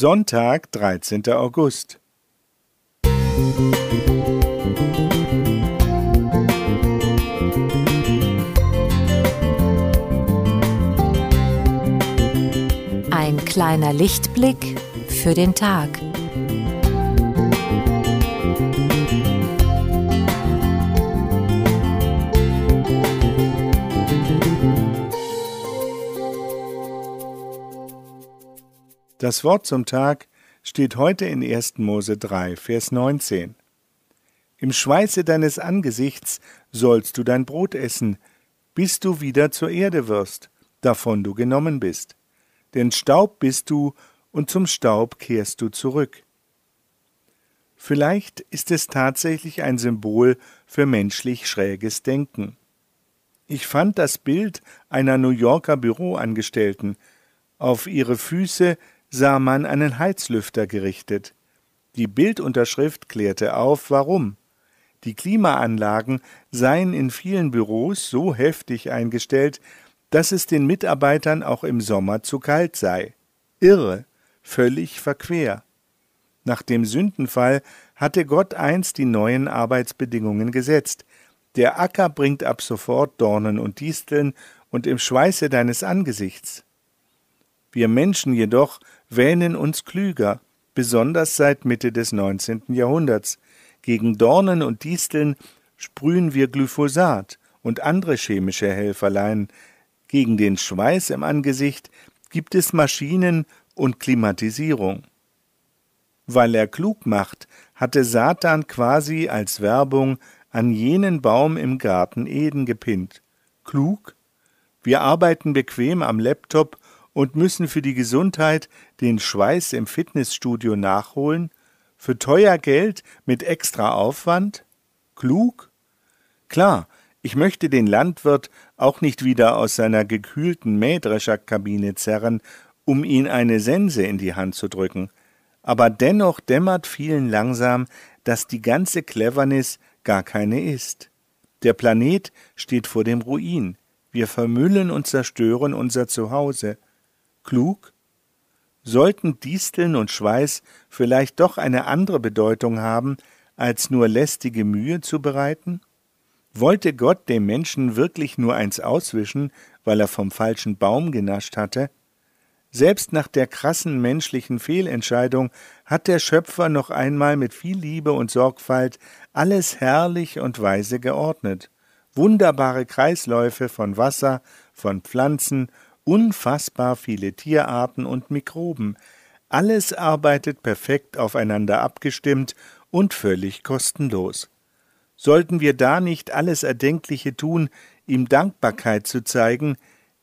Sonntag, 13. August. Ein kleiner Lichtblick für den Tag. Das Wort zum Tag steht heute in 1. Mose 3, Vers 19. Im Schweiße deines Angesichts sollst du dein Brot essen, bis du wieder zur Erde wirst, davon du genommen bist. Denn Staub bist du, und zum Staub kehrst du zurück. Vielleicht ist es tatsächlich ein Symbol für menschlich schräges Denken. Ich fand das Bild einer New Yorker Büroangestellten. Auf ihre Füße sah man einen Heizlüfter gerichtet. Die Bildunterschrift klärte auf, warum. Die Klimaanlagen seien in vielen Büros so heftig eingestellt, dass es den Mitarbeitern auch im Sommer zu kalt sei. Irre, völlig verquer. Nach dem Sündenfall hatte Gott einst die neuen Arbeitsbedingungen gesetzt. Der Acker bringt ab sofort Dornen und Disteln und im Schweiße deines Angesichts. Wir Menschen jedoch wähnen uns klüger, besonders seit Mitte des 19. Jahrhunderts. Gegen Dornen und Disteln sprühen wir Glyphosat und andere chemische Helferlein. Gegen den Schweiß im Angesicht gibt es Maschinen und Klimatisierung. Weil er klug macht, hatte Satan quasi als Werbung an jenen Baum im Garten Eden gepinnt. Klug? Wir arbeiten bequem am Laptop und müssen für die Gesundheit den Schweiß im Fitnessstudio nachholen? Für teuer Geld mit extra Aufwand? Klug? Klar, ich möchte den Landwirt auch nicht wieder aus seiner gekühlten Mähdrescherkabine zerren, um ihn eine Sense in die Hand zu drücken. Aber dennoch dämmert vielen langsam, dass die ganze Cleverness gar keine ist. Der Planet steht vor dem Ruin. Wir vermüllen und zerstören unser Zuhause klug? Sollten Disteln und Schweiß vielleicht doch eine andere Bedeutung haben, als nur lästige Mühe zu bereiten? Wollte Gott dem Menschen wirklich nur eins auswischen, weil er vom falschen Baum genascht hatte? Selbst nach der krassen menschlichen Fehlentscheidung hat der Schöpfer noch einmal mit viel Liebe und Sorgfalt alles herrlich und weise geordnet. Wunderbare Kreisläufe von Wasser, von Pflanzen unfassbar viele Tierarten und Mikroben. Alles arbeitet perfekt aufeinander abgestimmt und völlig kostenlos. Sollten wir da nicht alles Erdenkliche tun, ihm Dankbarkeit zu zeigen,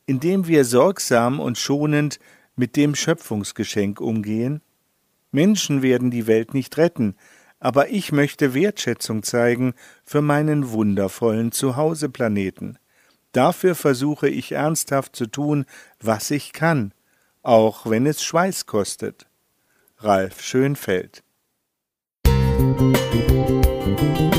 indem wir sorgsam und schonend mit dem Schöpfungsgeschenk umgehen? Menschen werden die Welt nicht retten, aber ich möchte Wertschätzung zeigen für meinen wundervollen Zuhauseplaneten. Dafür versuche ich ernsthaft zu tun, was ich kann, auch wenn es Schweiß kostet. Ralf Schönfeld Musik